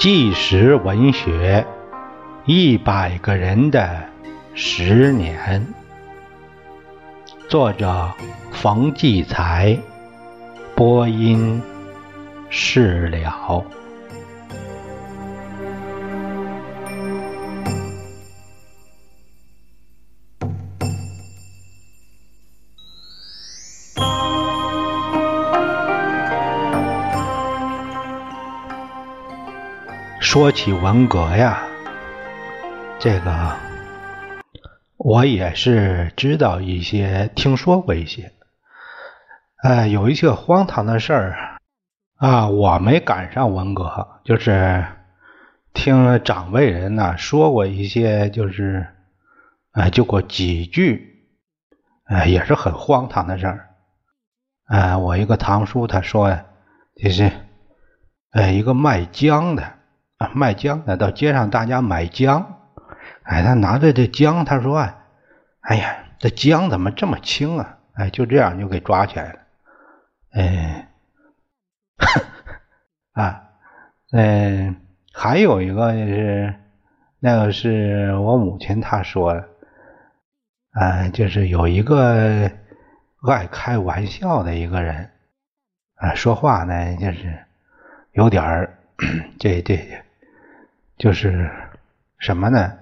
纪实文学，一百个人的十年。作者：冯骥才，播音：释了。说起文革呀，这个我也是知道一些，听说过一些。呃，有一些荒唐的事儿啊，我没赶上文革，就是听长辈人呢说过一些，就是呃，就过几句，呃，也是很荒唐的事儿。呃，我一个堂叔他说呀，就是呃，一个卖姜的。卖姜的到街上，大家买姜。哎，他拿着这姜，他说：“哎哎呀，这姜怎么这么轻啊？”哎，就这样就给抓起来了。哎，啊，嗯，还有一个就是，那个是我母亲她说的，啊，就是有一个爱开玩笑的一个人，啊，说话呢就是有点儿这 这。就是什么呢？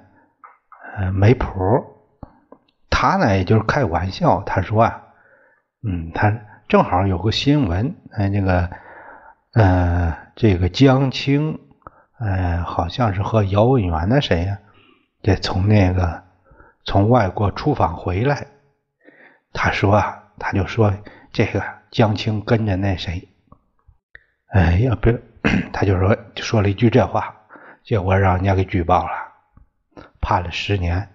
呃，没谱。他呢，也就是开玩笑。他说啊，嗯，他正好有个新闻，哎，那个，呃，这个江青，呃，好像是和姚文元的谁呀？这从那个从外国出访回来。他说啊，他就说这个江青跟着那谁，哎，要不，他就说就说了一句这话。结果让人家给举报了，判了十年。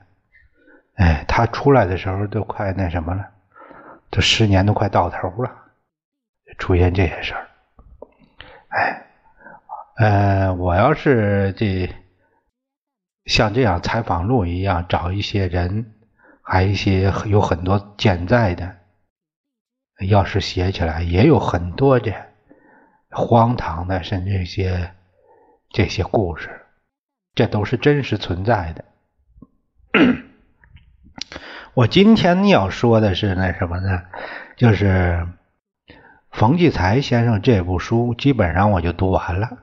哎，他出来的时候都快那什么了，这十年都快到头了，出现这些事儿。哎，呃，我要是这像这样采访录一样，找一些人，还一些有很多健在的，要是写起来，也有很多的荒唐的，甚至一些这些故事。这都是真实存在的。我今天要说的是那什么呢？就是冯骥才先生这部书，基本上我就读完了。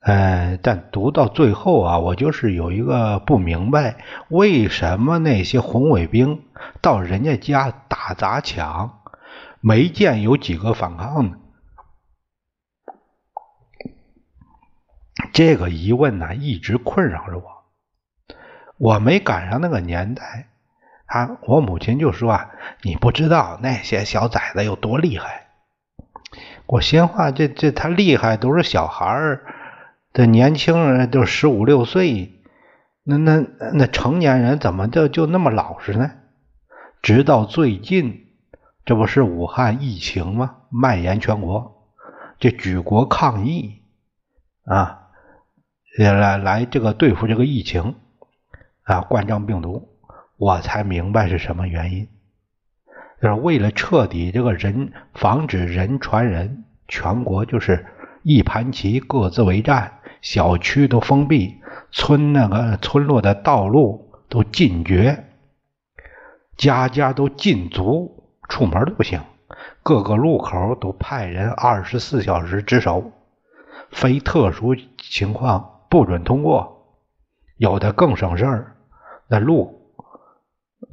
呃，但读到最后啊，我就是有一个不明白，为什么那些红卫兵到人家家打砸抢，没见有几个反抗呢？这个疑问呢，一直困扰着我。我没赶上那个年代，啊，我母亲就说啊，你不知道那些小崽子有多厉害。我心话，这这他厉害都是小孩儿，这年轻人都十五六岁，那那那成年人怎么就就那么老实呢？直到最近，这不是武汉疫情吗？蔓延全国，这举国抗议啊。来来，这个对付这个疫情啊，冠状病毒，我才明白是什么原因。就是为了彻底这个人防止人传人，全国就是一盘棋，各自为战，小区都封闭，村那个村落的道路都禁绝，家家都禁足，出门都不行，各个路口都派人二十四小时值守，非特殊情况。不准通过，有的更省事儿，那路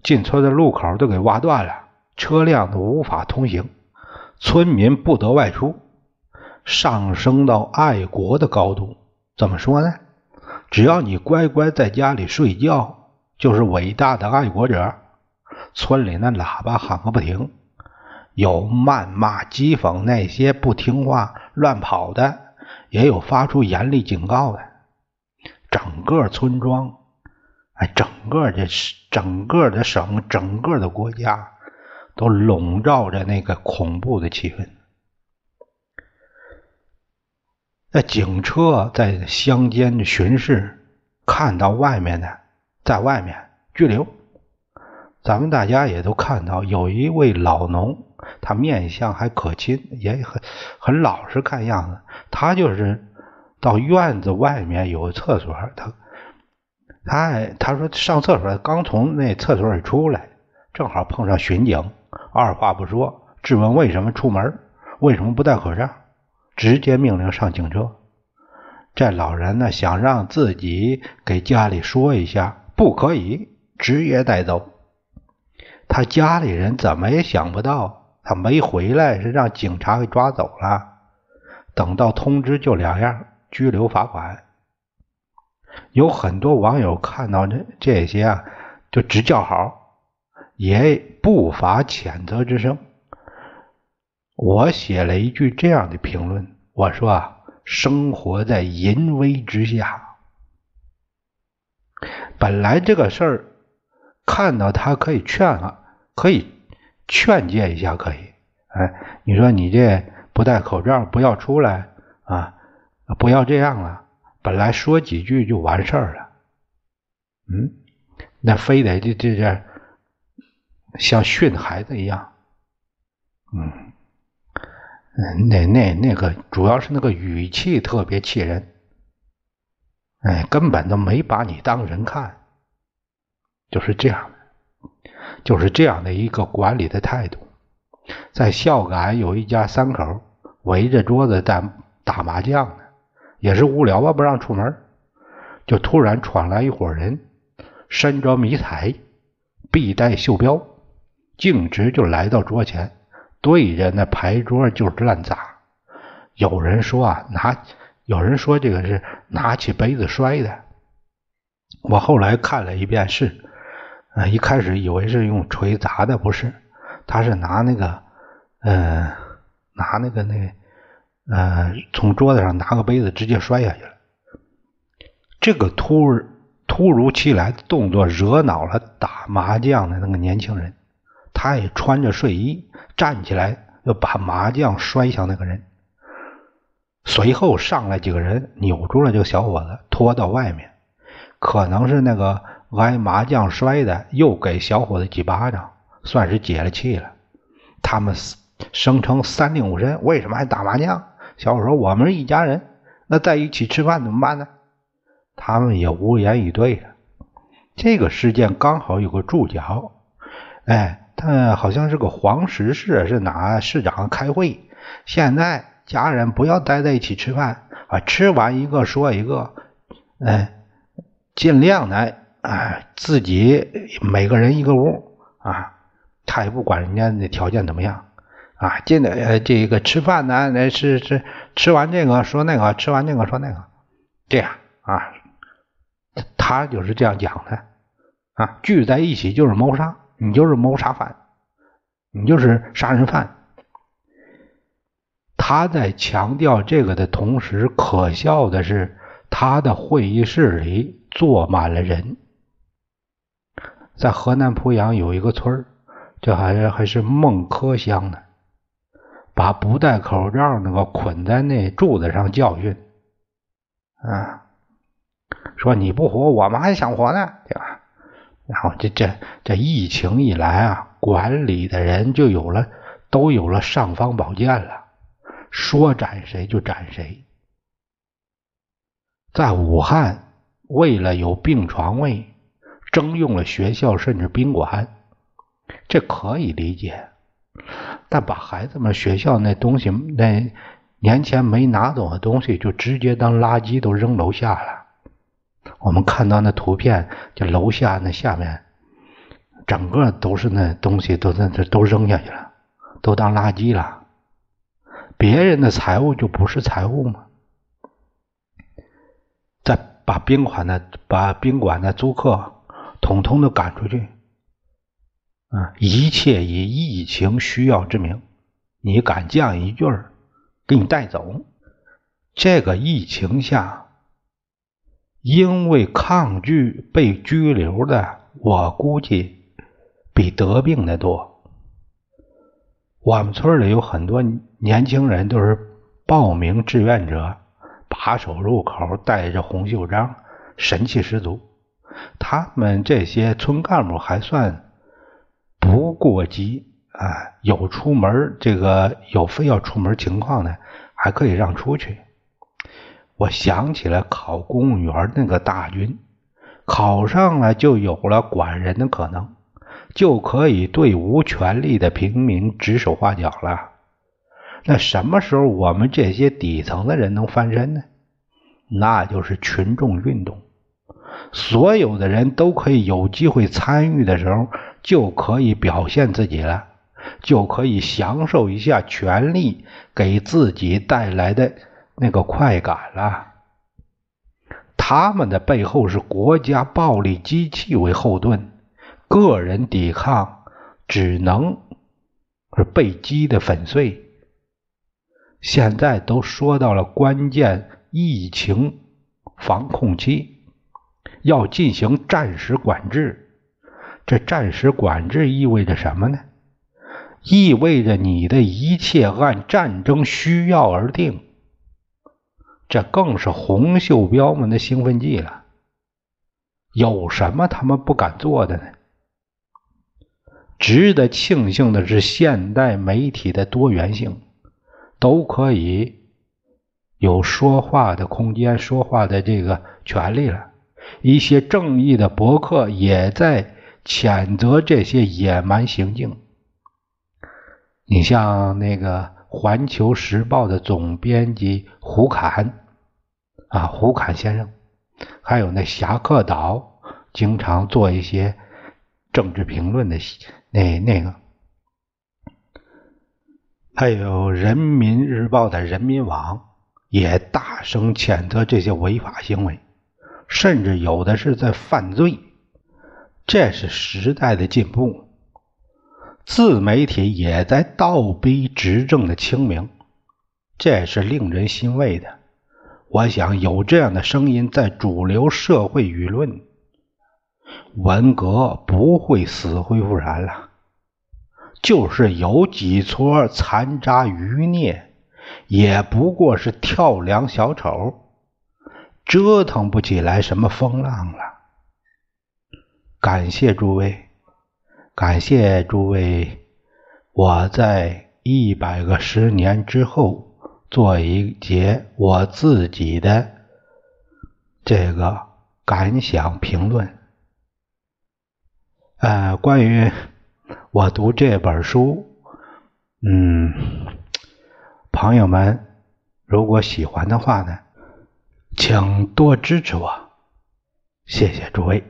进村的路口都给挖断了，车辆都无法通行，村民不得外出，上升到爱国的高度。怎么说呢？只要你乖乖在家里睡觉，就是伟大的爱国者。村里那喇叭喊个不停，有谩骂讥讽那些不听话乱跑的，也有发出严厉警告的。整个村庄，哎，整个这整个的省，整个的国家，都笼罩着那个恐怖的气氛。那警车在乡间巡视，看到外面的，在外面拘留。咱们大家也都看到，有一位老农，他面相还可亲，也很很老实，看样子他就是。到院子外面有厕所，他他他说上厕所，刚从那厕所里出来，正好碰上巡警，二话不说质问为什么出门，为什么不戴口罩，直接命令上警车。这老人呢想让自己给家里说一下，不可以，直接带走。他家里人怎么也想不到，他没回来是让警察给抓走了。等到通知就两样：拘留、罚款。有很多网友看到这这些啊，就直叫好，也不乏谴责之声。我写了一句这样的评论：我说啊，生活在淫威之下。本来这个事儿。看到他可以劝啊，可以劝诫一下，可以。哎，你说你这不戴口罩，不要出来啊，不要这样了。本来说几句就完事儿了，嗯，那非得这这这像训孩子一样，嗯，那那那个主要是那个语气特别气人，哎，根本都没把你当人看。就是这样的，就是这样的一个管理的态度。在孝感有一家三口围着桌子在打麻将呢，也是无聊吧，不让出门，就突然闯来一伙人，身着迷彩，臂带袖标，径直就来到桌前，对着那牌桌就是乱砸。有人说啊，拿有人说这个是拿起杯子摔的。我后来看了一遍，是。啊，一开始以为是用锤砸的，不是，他是拿那个，呃，拿那个那个，呃，从桌子上拿个杯子直接摔下去了。这个突突如其来的动作惹恼了打麻将的那个年轻人，他也穿着睡衣站起来，要把麻将摔向那个人。随后上来几个人扭住了这个小伙子，拖到外面，可能是那个。挨麻将摔的，又给小伙子几巴掌，算是解了气了。他们声称三令五申，为什么还打麻将？小伙说：“我们是一家人，那在一起吃饭怎么办呢？”他们也无言以对了。这个事件刚好有个注脚，哎，他好像是个黄石市，是哪市长开会？现在家人不要待在一起吃饭啊，吃完一个说一个，哎，尽量的。哎，自己每个人一个屋啊，他也不管人家那条件怎么样啊。进的这个吃饭呢，那是是吃完这个说那个，吃完那个说那个，这样啊，他就是这样讲的啊。聚在一起就是谋杀，你就是谋杀犯，你就是杀人犯。他在强调这个的同时，可笑的是，他的会议室里坐满了人。在河南濮阳有一个村儿，这还还是孟轲乡呢，把不戴口罩那个捆在那柱子上教训，啊，说你不活，我们还想活呢，对吧？然后这这这疫情一来啊，管理的人就有了，都有了尚方宝剑了，说斩谁就斩谁。在武汉，为了有病床位。征用了学校甚至宾馆，这可以理解。但把孩子们学校那东西，那年前没拿走的东西，就直接当垃圾都扔楼下了。我们看到那图片，就楼下那下面，整个都是那东西，都在这都扔下去了，都当垃圾了。别人的财物就不是财物吗？再把宾馆的把宾馆的租客。统统的赶出去，啊！一切以疫情需要之名，你敢犟一句儿，给你带走。这个疫情下，因为抗拒被拘留的，我估计比得病的多。我们村里有很多年轻人，都是报名志愿者，把守入口，带着红袖章，神气十足。他们这些村干部还算过激啊，有出门这个有非要出门情况呢，还可以让出去。我想起了考公务员那个大军，考上了就有了管人的可能，就可以对无权利的平民指手画脚了。那什么时候我们这些底层的人能翻身呢？那就是群众运动，所有的人都可以有机会参与的时候，就可以表现自己了，就可以享受一下权力给自己带来的那个快感了。他们的背后是国家暴力机器为后盾，个人抵抗只能是被击的粉碎。现在都说到了关键。疫情防控期要进行战时管制，这战时管制意味着什么呢？意味着你的一切按战争需要而定，这更是红袖标们的兴奋剂了。有什么他们不敢做的呢？值得庆幸的是，现代媒体的多元性都可以。有说话的空间，说话的这个权利了。一些正义的博客也在谴责这些野蛮行径。你像那个《环球时报》的总编辑胡侃啊，胡侃先生，还有那侠客岛经常做一些政治评论的那那个，还有《人民日报》的人民网。也大声谴责这些违法行为，甚至有的是在犯罪。这是时代的进步，自媒体也在倒逼执政的清明，这是令人欣慰的。我想有这样的声音在主流社会舆论，文革不会死灰复燃了。就是有几撮残渣余孽。也不过是跳梁小丑，折腾不起来什么风浪了。感谢诸位，感谢诸位，我在一百个十年之后做一节我自己的这个感想评论。呃，关于我读这本书，嗯。朋友们，如果喜欢的话呢，请多支持我，谢谢诸位。